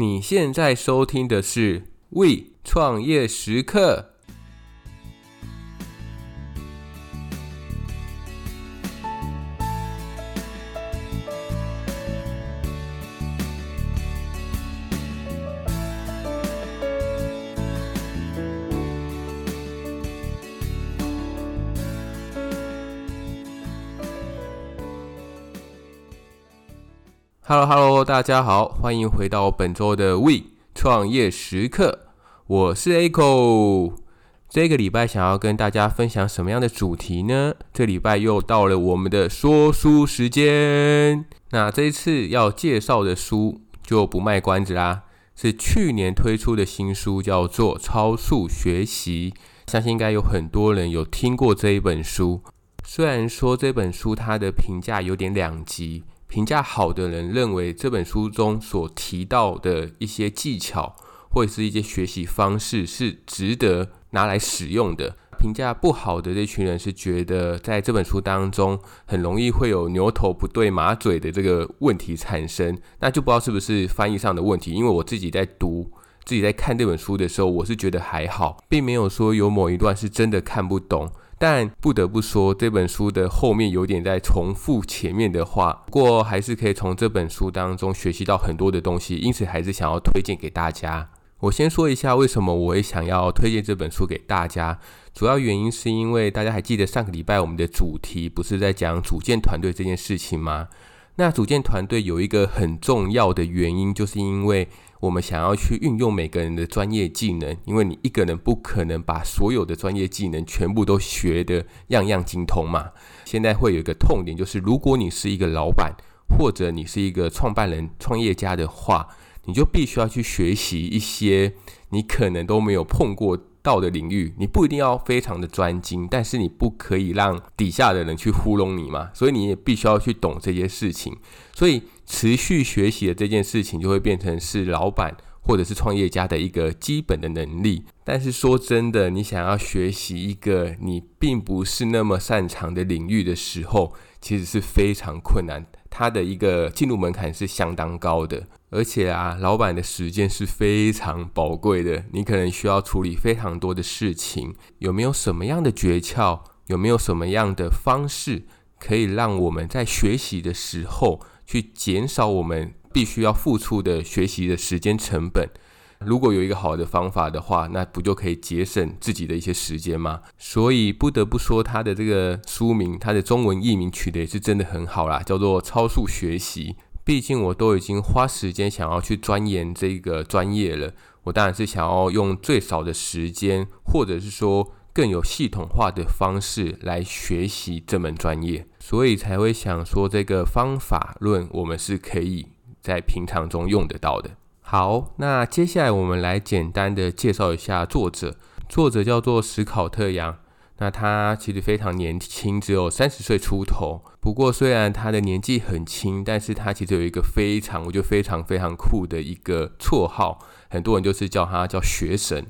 你现在收听的是《We 创业时刻》。Hello Hello，大家好，欢迎回到本周的 We 创业时刻，我是 Echo。这个礼拜想要跟大家分享什么样的主题呢？这礼拜又到了我们的说书时间。那这一次要介绍的书就不卖关子啦，是去年推出的新书，叫做《超速学习》。相信应该有很多人有听过这一本书。虽然说这本书它的评价有点两极。评价好的人认为这本书中所提到的一些技巧或者是一些学习方式是值得拿来使用的。评价不好的这群人是觉得在这本书当中很容易会有牛头不对马嘴的这个问题产生，那就不知道是不是翻译上的问题。因为我自己在读、自己在看这本书的时候，我是觉得还好，并没有说有某一段是真的看不懂。但不得不说，这本书的后面有点在重复前面的话，不过还是可以从这本书当中学习到很多的东西，因此还是想要推荐给大家。我先说一下为什么我也想要推荐这本书给大家，主要原因是因为大家还记得上个礼拜我们的主题不是在讲组建团队这件事情吗？那组建团队有一个很重要的原因，就是因为我们想要去运用每个人的专业技能，因为你一个人不可能把所有的专业技能全部都学得样样精通嘛。现在会有一个痛点，就是如果你是一个老板，或者你是一个创办人、创业家的话，你就必须要去学习一些你可能都没有碰过道的领域，你不一定要非常的专精，但是你不可以让底下的人去糊弄你嘛，所以你也必须要去懂这些事情。所以持续学习的这件事情就会变成是老板或者是创业家的一个基本的能力。但是说真的，你想要学习一个你并不是那么擅长的领域的时候，其实是非常困难。它的一个进入门槛是相当高的，而且啊，老板的时间是非常宝贵的，你可能需要处理非常多的事情。有没有什么样的诀窍？有没有什么样的方式可以让我们在学习的时候去减少我们必须要付出的学习的时间成本？如果有一个好的方法的话，那不就可以节省自己的一些时间吗？所以不得不说，他的这个书名，他的中文译名取得也是真的很好啦，叫做《超速学习》。毕竟我都已经花时间想要去钻研这个专业了，我当然是想要用最少的时间，或者是说更有系统化的方式来学习这门专业，所以才会想说这个方法论我们是可以在平常中用得到的。好，那接下来我们来简单的介绍一下作者。作者叫做史考特·杨，那他其实非常年轻，只有三十岁出头。不过虽然他的年纪很轻，但是他其实有一个非常，我觉得非常非常酷的一个绰号，很多人就是叫他叫学神。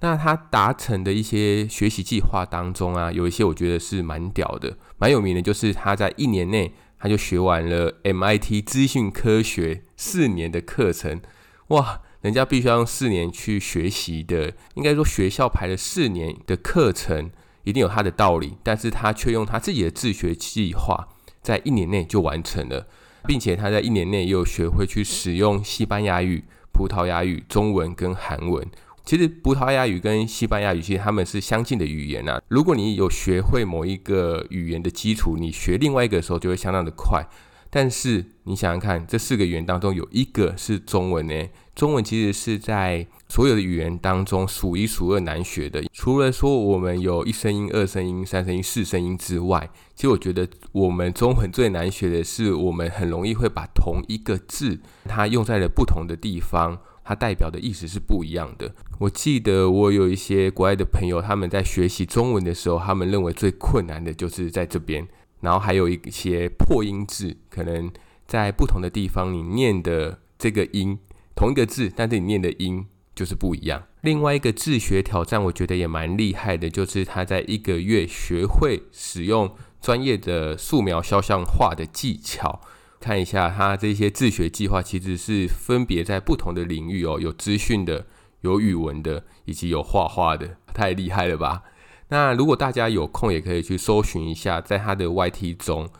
那他达成的一些学习计划当中啊，有一些我觉得是蛮屌的，蛮有名的，就是他在一年内他就学完了 MIT 资讯科学四年的课程。哇，人家必须要用四年去学习的，应该说学校排了四年的课程，一定有他的道理。但是他却用他自己的自学计划，在一年内就完成了，并且他在一年内又学会去使用西班牙语、葡萄牙语、中文跟韩文。其实葡萄牙语跟西班牙语其实他们是相近的语言啊。如果你有学会某一个语言的基础，你学另外一个的时候就会相当的快。但是你想想看，这四个语言当中有一个是中文呢？中文其实是在所有的语言当中数一数二难学的。除了说我们有一声音、二声音、三声音、四声音之外，其实我觉得我们中文最难学的是，我们很容易会把同一个字，它用在了不同的地方，它代表的意思是不一样的。我记得我有一些国外的朋友，他们在学习中文的时候，他们认为最困难的就是在这边。然后还有一些破音字，可能在不同的地方，你念的这个音同一个字，但是你念的音就是不一样。另外一个自学挑战，我觉得也蛮厉害的，就是他在一个月学会使用专业的素描肖像画的技巧。看一下他这些自学计划，其实是分别在不同的领域哦，有资讯的，有语文的，以及有画画的，太厉害了吧？那如果大家有空，也可以去搜寻一下，在他的 YT 中，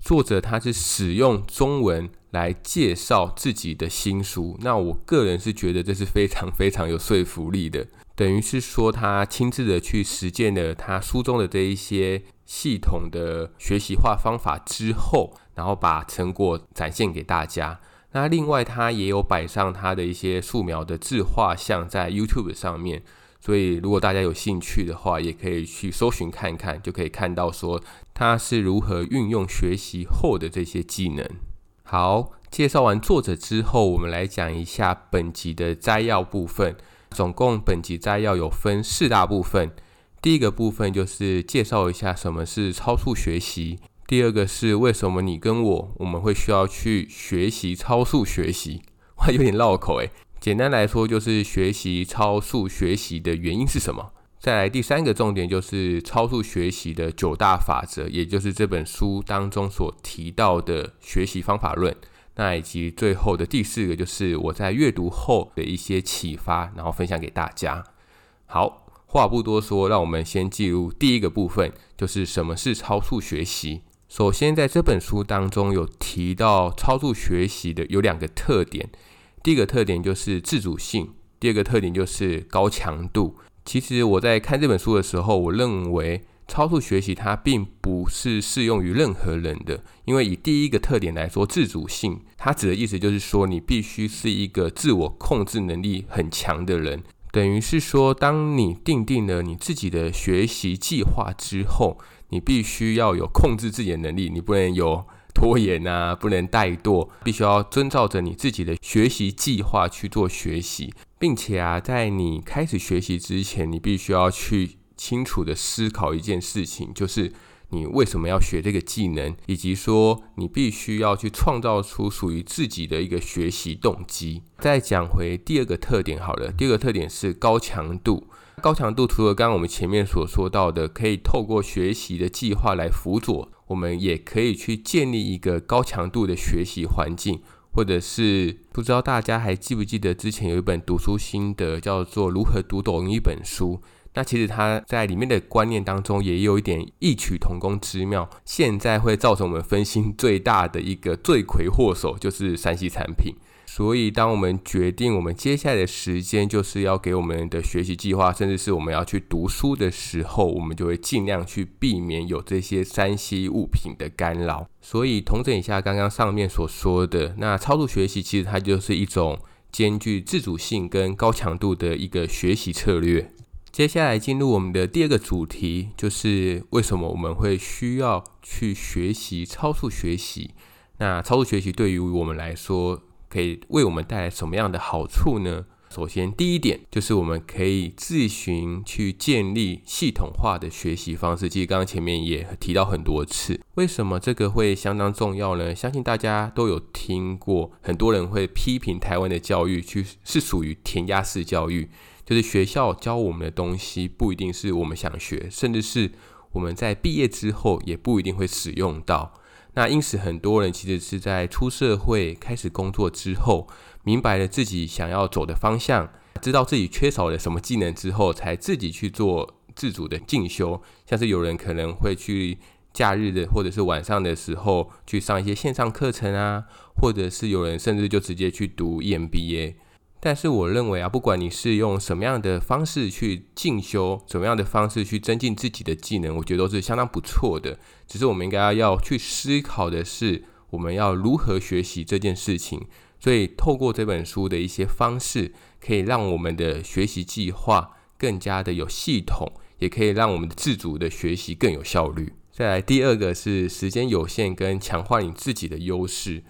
作者他是使用中文来介绍自己的新书。那我个人是觉得这是非常非常有说服力的，等于是说他亲自的去实践了他书中的这一些系统的学习化方法之后，然后把成果展现给大家。那另外他也有摆上他的一些素描的自画像在 YouTube 上面。所以，如果大家有兴趣的话，也可以去搜寻看看，就可以看到说他是如何运用学习后的这些技能。好，介绍完作者之后，我们来讲一下本集的摘要部分。总共本集摘要有分四大部分。第一个部分就是介绍一下什么是超速学习。第二个是为什么你跟我我们会需要去学习超速学习。哇，有点绕口诶。简单来说，就是学习超速学习的原因是什么？再来第三个重点就是超速学习的九大法则，也就是这本书当中所提到的学习方法论。那以及最后的第四个就是我在阅读后的一些启发，然后分享给大家。好，话不多说，让我们先进入第一个部分，就是什么是超速学习。首先，在这本书当中有提到超速学习的有两个特点。第一个特点就是自主性，第二个特点就是高强度。其实我在看这本书的时候，我认为超速学习它并不是适用于任何人的，因为以第一个特点来说，自主性，它指的意思就是说你必须是一个自我控制能力很强的人，等于是说，当你定定了你自己的学习计划之后，你必须要有控制自己的能力，你不能有。拖延啊，不能怠惰，必须要遵照着你自己的学习计划去做学习，并且啊，在你开始学习之前，你必须要去清楚的思考一件事情，就是你为什么要学这个技能，以及说你必须要去创造出属于自己的一个学习动机。再讲回第二个特点好了，第二个特点是高强度。高强度除了刚刚我们前面所说到的，可以透过学习的计划来辅佐。我们也可以去建立一个高强度的学习环境，或者是不知道大家还记不记得之前有一本读书心得，叫做《如何读懂一本书》。那其实它在里面的观念当中也有一点异曲同工之妙。现在会造成我们分心最大的一个罪魁祸首就是 3C 产品。所以，当我们决定我们接下来的时间就是要给我们的学习计划，甚至是我们要去读书的时候，我们就会尽量去避免有这些三 C 物品的干扰。所以，统整一下刚刚上面所说的，那超速学习其实它就是一种兼具自主性跟高强度的一个学习策略。接下来进入我们的第二个主题，就是为什么我们会需要去学习超速学习？那超速学习对于我们来说，可以为我们带来什么样的好处呢？首先，第一点就是我们可以自行去建立系统化的学习方式。其实刚刚前面也提到很多次，为什么这个会相当重要呢？相信大家都有听过，很多人会批评台湾的教育去是属于填鸭式教育，就是学校教我们的东西不一定是我们想学，甚至是我们在毕业之后也不一定会使用到。那因此，很多人其实是在出社会开始工作之后，明白了自己想要走的方向，知道自己缺少了什么技能之后，才自己去做自主的进修。像是有人可能会去假日的或者是晚上的时候去上一些线上课程啊，或者是有人甚至就直接去读 EMBA。但是我认为啊，不管你是用什么样的方式去进修，什么样的方式去增进自己的技能，我觉得都是相当不错的。只是我们应该要去思考的是，我们要如何学习这件事情。所以透过这本书的一些方式，可以让我们的学习计划更加的有系统，也可以让我们的自主的学习更有效率。再来第二个是时间有限跟强化你自己的优势。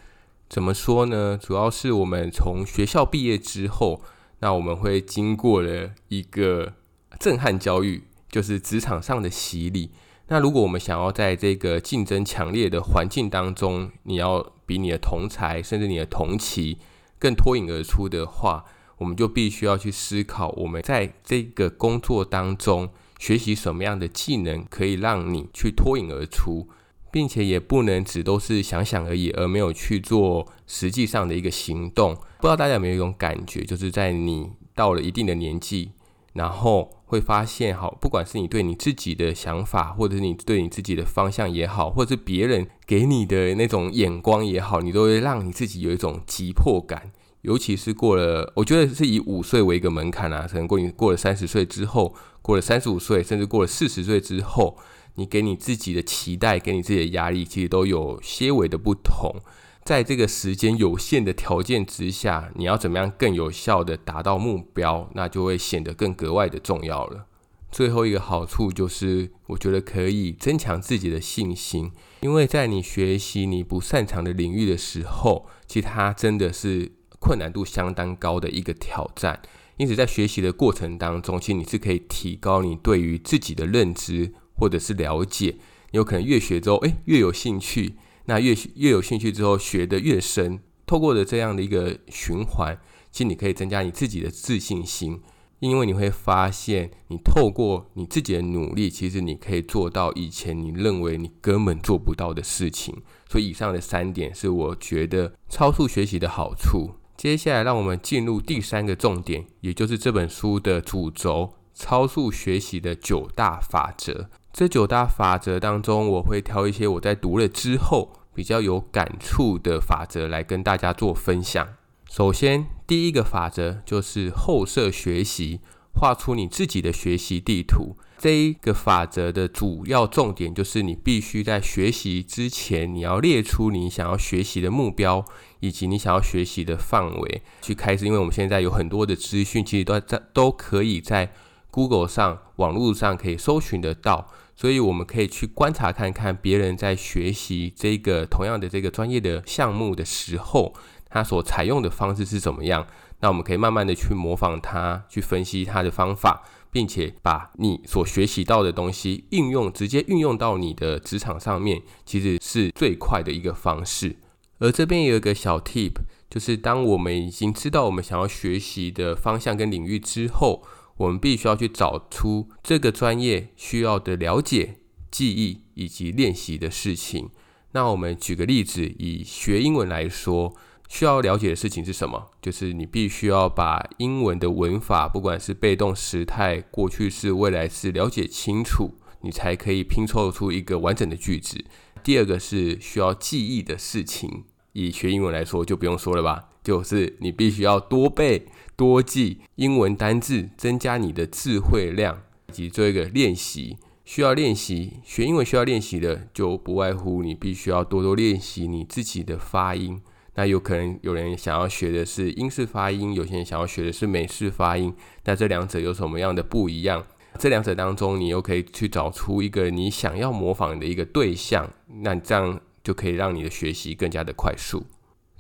怎么说呢？主要是我们从学校毕业之后，那我们会经过了一个震撼教育，就是职场上的洗礼。那如果我们想要在这个竞争强烈的环境当中，你要比你的同才甚至你的同期更脱颖而出的话，我们就必须要去思考，我们在这个工作当中学习什么样的技能，可以让你去脱颖而出。并且也不能只都是想想而已，而没有去做实际上的一个行动。不知道大家有没有一种感觉，就是在你到了一定的年纪，然后会发现，好，不管是你对你自己的想法，或者是你对你自己的方向也好，或者是别人给你的那种眼光也好，你都会让你自己有一种急迫感。尤其是过了，我觉得是以五岁为一个门槛啊，可能过你过了三十岁之后，过了三十五岁，甚至过了四十岁之后，你给你自己的期待，给你自己的压力，其实都有些微的不同。在这个时间有限的条件之下，你要怎么样更有效的达到目标，那就会显得更格外的重要了。最后一个好处就是，我觉得可以增强自己的信心，因为在你学习你不擅长的领域的时候，其实它真的是。困难度相当高的一个挑战，因此在学习的过程当中，其实你是可以提高你对于自己的认知或者是了解。你有可能越学之后，诶，越有兴趣，那越越有兴趣之后，学得越深。透过的这样的一个循环，其实你可以增加你自己的自信心，因为你会发现，你透过你自己的努力，其实你可以做到以前你认为你根本做不到的事情。所以以上的三点是我觉得超速学习的好处。接下来，让我们进入第三个重点，也就是这本书的主轴——超速学习的九大法则。这九大法则当中，我会挑一些我在读了之后比较有感触的法则来跟大家做分享。首先，第一个法则就是后设学习，画出你自己的学习地图。这一个法则的主要重点就是，你必须在学习之前，你要列出你想要学习的目标，以及你想要学习的范围去开始。因为我们现在有很多的资讯，其实都在都可以在 Google 上、网络上可以搜寻得到，所以我们可以去观察看看别人在学习这个同样的这个专业的项目的时候，他所采用的方式是怎么样。那我们可以慢慢的去模仿他，去分析他的方法。并且把你所学习到的东西应用，直接运用到你的职场上面，其实是最快的一个方式。而这边有一个小 tip，就是当我们已经知道我们想要学习的方向跟领域之后，我们必须要去找出这个专业需要的了解、记忆以及练习的事情。那我们举个例子，以学英文来说。需要了解的事情是什么？就是你必须要把英文的文法，不管是被动时态、过去式、未来式，了解清楚，你才可以拼凑出一个完整的句子。第二个是需要记忆的事情，以学英文来说就不用说了吧，就是你必须要多背、多记英文单字，增加你的词汇量，以及做一个练习。需要练习学英文需要练习的，就不外乎你必须要多多练习你自己的发音。那有可能有人想要学的是英式发音，有些人想要学的是美式发音。那这两者有什么样的不一样？这两者当中，你又可以去找出一个你想要模仿的一个对象。那这样就可以让你的学习更加的快速。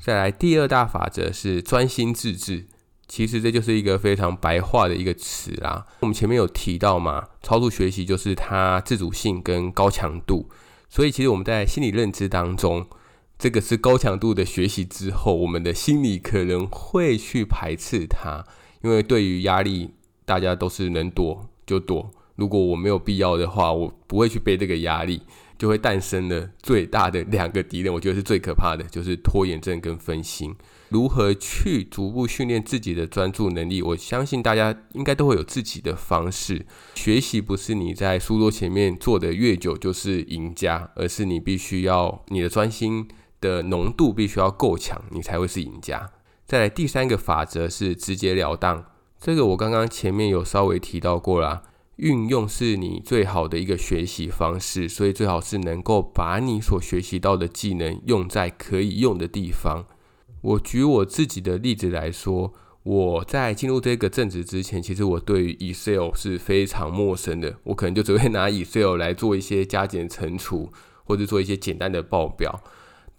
再来，第二大法则是专心致志。其实这就是一个非常白话的一个词啦。我们前面有提到嘛，超速学习就是它自主性跟高强度。所以其实我们在心理认知当中。这个是高强度的学习之后，我们的心里可能会去排斥它，因为对于压力，大家都是能躲就躲。如果我没有必要的话，我不会去背这个压力，就会诞生了最大的两个敌人。我觉得是最可怕的，就是拖延症跟分心。如何去逐步训练自己的专注能力？我相信大家应该都会有自己的方式。学习不是你在书桌前面坐得越久就是赢家，而是你必须要你的专心。的浓度必须要够强，你才会是赢家。再来第三个法则是直截了当，这个我刚刚前面有稍微提到过啦。运用是你最好的一个学习方式，所以最好是能够把你所学习到的技能用在可以用的地方。我举我自己的例子来说，我在进入这个正职之前，其实我对于 Excel 是非常陌生的，我可能就只会拿 Excel 来做一些加减乘除，或者做一些简单的报表。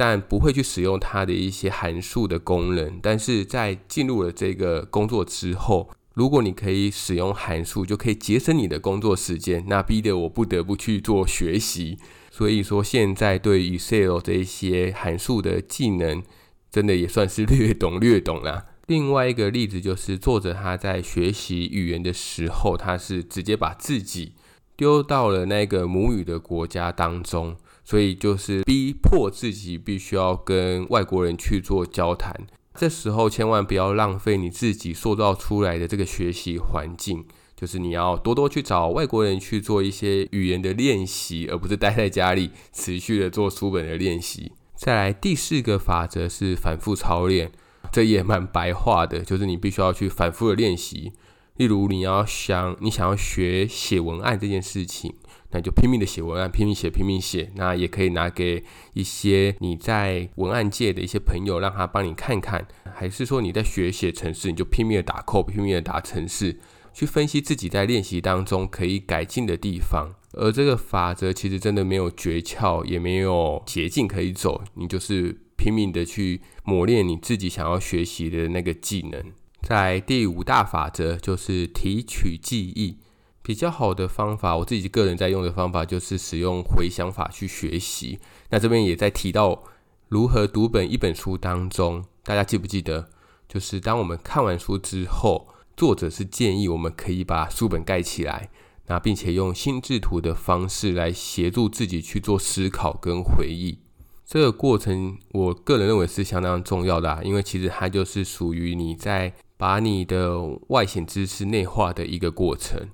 但不会去使用它的一些函数的功能。但是在进入了这个工作之后，如果你可以使用函数，就可以节省你的工作时间。那逼得我不得不去做学习。所以说，现在对于 Excel 这一些函数的技能，真的也算是 略懂略懂啦。另外一个例子就是，作者他在学习语言的时候，他是直接把自己丢到了那个母语的国家当中。所以就是逼迫自己必须要跟外国人去做交谈。这时候千万不要浪费你自己塑造出来的这个学习环境，就是你要多多去找外国人去做一些语言的练习，而不是待在家里持续的做书本的练习。再来第四个法则是反复操练，这也蛮白话的，就是你必须要去反复的练习。例如你要想你想要学写文案这件事情。那就拼命的写文案，拼命写，拼命写。那也可以拿给一些你在文案界的一些朋友，让他帮你看看。还是说你在学写程式，你就拼命的打 code，拼命的打程式，去分析自己在练习当中可以改进的地方。而这个法则其实真的没有诀窍，也没有捷径可以走。你就是拼命的去磨练你自己想要学习的那个技能。在第五大法则就是提取记忆。比较好的方法，我自己个人在用的方法就是使用回想法去学习。那这边也在提到如何读本一本书当中，大家记不记得？就是当我们看完书之后，作者是建议我们可以把书本盖起来，那并且用心智图的方式来协助自己去做思考跟回忆。这个过程，我个人认为是相当重要的啊，因为其实它就是属于你在把你的外显知识内化的一个过程。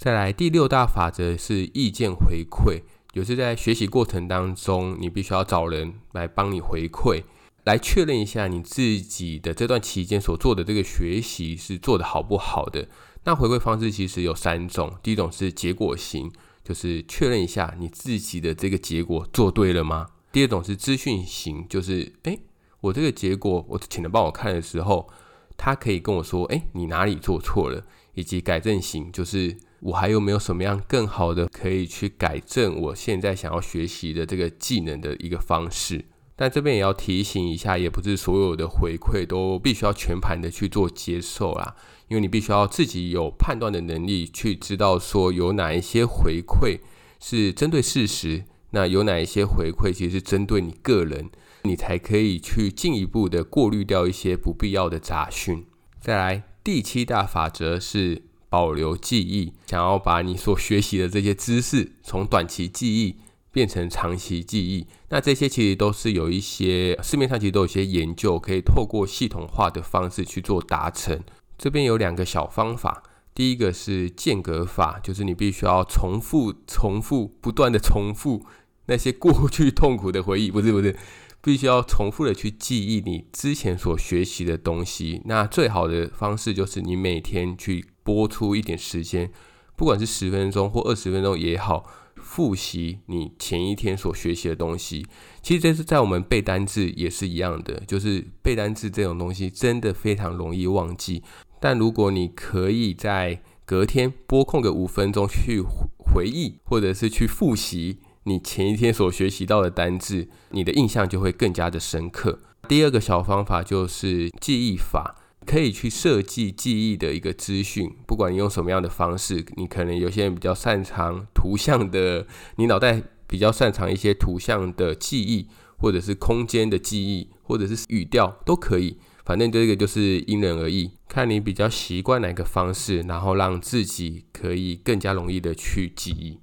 再来第六大法则是意见回馈，就是在学习过程当中，你必须要找人来帮你回馈，来确认一下你自己的这段期间所做的这个学习是做得好不好的。那回馈方式其实有三种，第一种是结果型，就是确认一下你自己的这个结果做对了吗？第二种是资讯型，就是诶，我这个结果我请人帮我看的时候，他可以跟我说，诶，你哪里做错了，以及改正型，就是。我还有没有什么样更好的可以去改正我现在想要学习的这个技能的一个方式？但这边也要提醒一下，也不是所有的回馈都必须要全盘的去做接受啦，因为你必须要自己有判断的能力，去知道说有哪一些回馈是针对事实，那有哪一些回馈其实是针对你个人，你才可以去进一步的过滤掉一些不必要的杂讯。再来，第七大法则是。保留记忆，想要把你所学习的这些知识从短期记忆变成长期记忆，那这些其实都是有一些市面上其实都有一些研究，可以透过系统化的方式去做达成。这边有两个小方法，第一个是间隔法，就是你必须要重复、重复、不断的重复那些过去痛苦的回忆，不是不是，必须要重复的去记忆你之前所学习的东西。那最好的方式就是你每天去。拨出一点时间，不管是十分钟或二十分钟也好，复习你前一天所学习的东西。其实这是在我们背单字也是一样的，就是背单字这种东西真的非常容易忘记。但如果你可以在隔天拨空个五分钟去回忆，或者是去复习你前一天所学习到的单字，你的印象就会更加的深刻。第二个小方法就是记忆法。可以去设计记忆的一个资讯，不管你用什么样的方式，你可能有些人比较擅长图像的，你脑袋比较擅长一些图像的记忆，或者是空间的记忆，或者是语调都可以。反正这个就是因人而异，看你比较习惯哪个方式，然后让自己可以更加容易的去记忆。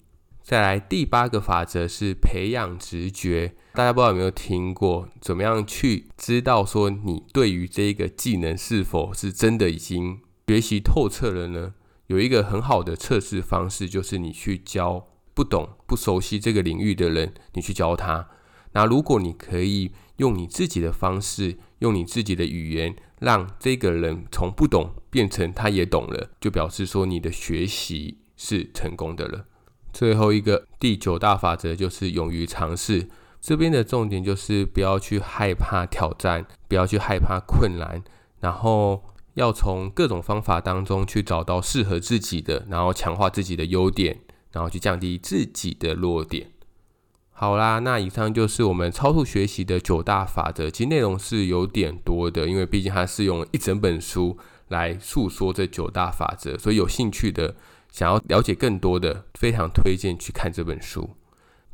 再来第八个法则是培养直觉，大家不知道有没有听过？怎么样去知道说你对于这个技能是否是真的已经学习透彻了呢？有一个很好的测试方式，就是你去教不懂、不熟悉这个领域的人，你去教他。那如果你可以用你自己的方式，用你自己的语言，让这个人从不懂变成他也懂了，就表示说你的学习是成功的了。最后一个第九大法则就是勇于尝试。这边的重点就是不要去害怕挑战，不要去害怕困难，然后要从各种方法当中去找到适合自己的，然后强化自己的优点，然后去降低自己的弱点。好啦，那以上就是我们超速学习的九大法则。其实内容是有点多的，因为毕竟它是用一整本书来诉说这九大法则，所以有兴趣的。想要了解更多的，非常推荐去看这本书。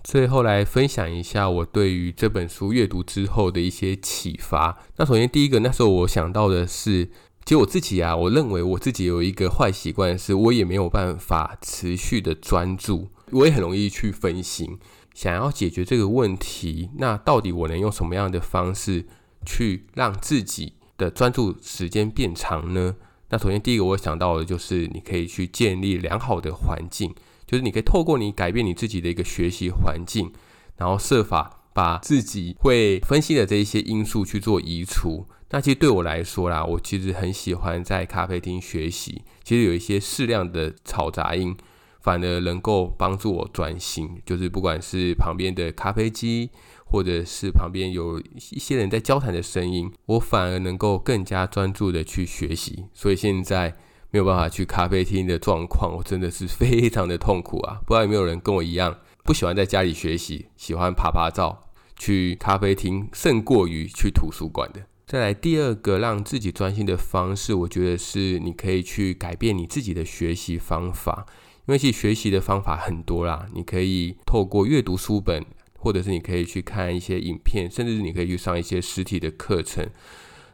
最后来分享一下我对于这本书阅读之后的一些启发。那首先第一个，那时候我想到的是，其实我自己啊，我认为我自己有一个坏习惯，是我也没有办法持续的专注，我也很容易去分心。想要解决这个问题，那到底我能用什么样的方式去让自己的专注时间变长呢？那首先第一个我想到的就是你可以去建立良好的环境，就是你可以透过你改变你自己的一个学习环境，然后设法把自己会分析的这一些因素去做移除。那其实对我来说啦，我其实很喜欢在咖啡厅学习，其实有一些适量的嘈杂音，反而能够帮助我专心，就是不管是旁边的咖啡机。或者是旁边有一些人在交谈的声音，我反而能够更加专注的去学习。所以现在没有办法去咖啡厅的状况，我真的是非常的痛苦啊！不知道有没有人跟我一样，不喜欢在家里学习，喜欢趴趴照，去咖啡厅胜过于去图书馆的。再来第二个让自己专心的方式，我觉得是你可以去改变你自己的学习方法，因为其实学习的方法很多啦，你可以透过阅读书本。或者是你可以去看一些影片，甚至是你可以去上一些实体的课程。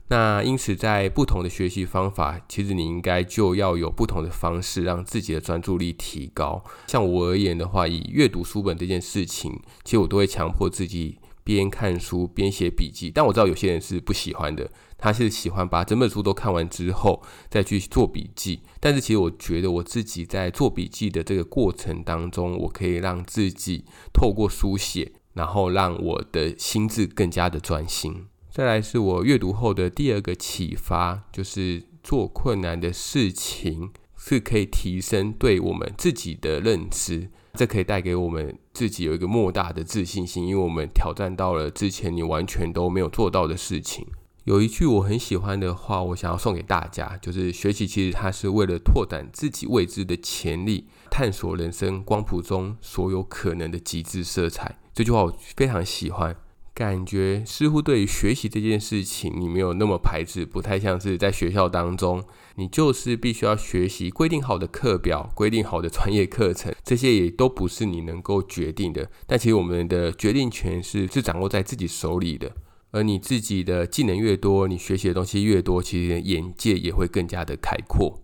那因此，在不同的学习方法，其实你应该就要有不同的方式，让自己的专注力提高。像我而言的话，以阅读书本这件事情，其实我都会强迫自己边看书边写笔记。但我知道有些人是不喜欢的，他是喜欢把整本书都看完之后再去做笔记。但是其实我觉得我自己在做笔记的这个过程当中，我可以让自己透过书写。然后让我的心智更加的专心。再来是我阅读后的第二个启发，就是做困难的事情是可以提升对我们自己的认知，这可以带给我们自己有一个莫大的自信心，因为我们挑战到了之前你完全都没有做到的事情。有一句我很喜欢的话，我想要送给大家，就是学习其实它是为了拓展自己未知的潜力，探索人生光谱中所有可能的极致色彩。这句话我非常喜欢，感觉似乎对于学习这件事情，你没有那么排斥，不太像是在学校当中，你就是必须要学习规定好的课表、规定好的专业课程，这些也都不是你能够决定的。但其实我们的决定权是是掌握在自己手里的，而你自己的技能越多，你学习的东西越多，其实眼界也会更加的开阔。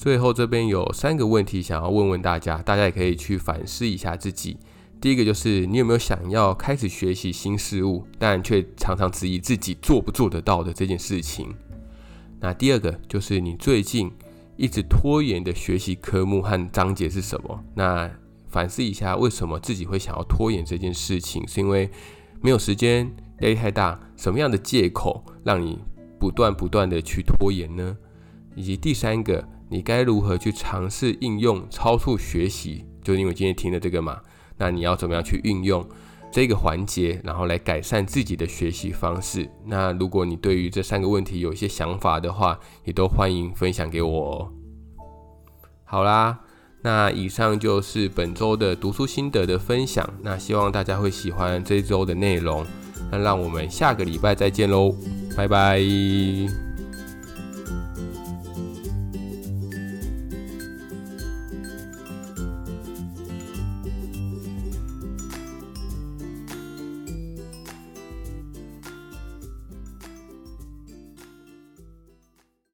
最后这边有三个问题想要问问大家，大家也可以去反思一下自己。第一个就是你有没有想要开始学习新事物，但却常常质疑自己做不做得到的这件事情？那第二个就是你最近一直拖延的学习科目和章节是什么？那反思一下，为什么自己会想要拖延这件事情？是因为没有时间、压力太大？什么样的借口让你不断不断的去拖延呢？以及第三个，你该如何去尝试应用超速学习？就因为今天听了这个嘛。那你要怎么样去运用这个环节，然后来改善自己的学习方式？那如果你对于这三个问题有一些想法的话，也都欢迎分享给我哦。好啦，那以上就是本周的读书心得的分享。那希望大家会喜欢这周的内容。那让我们下个礼拜再见喽，拜拜。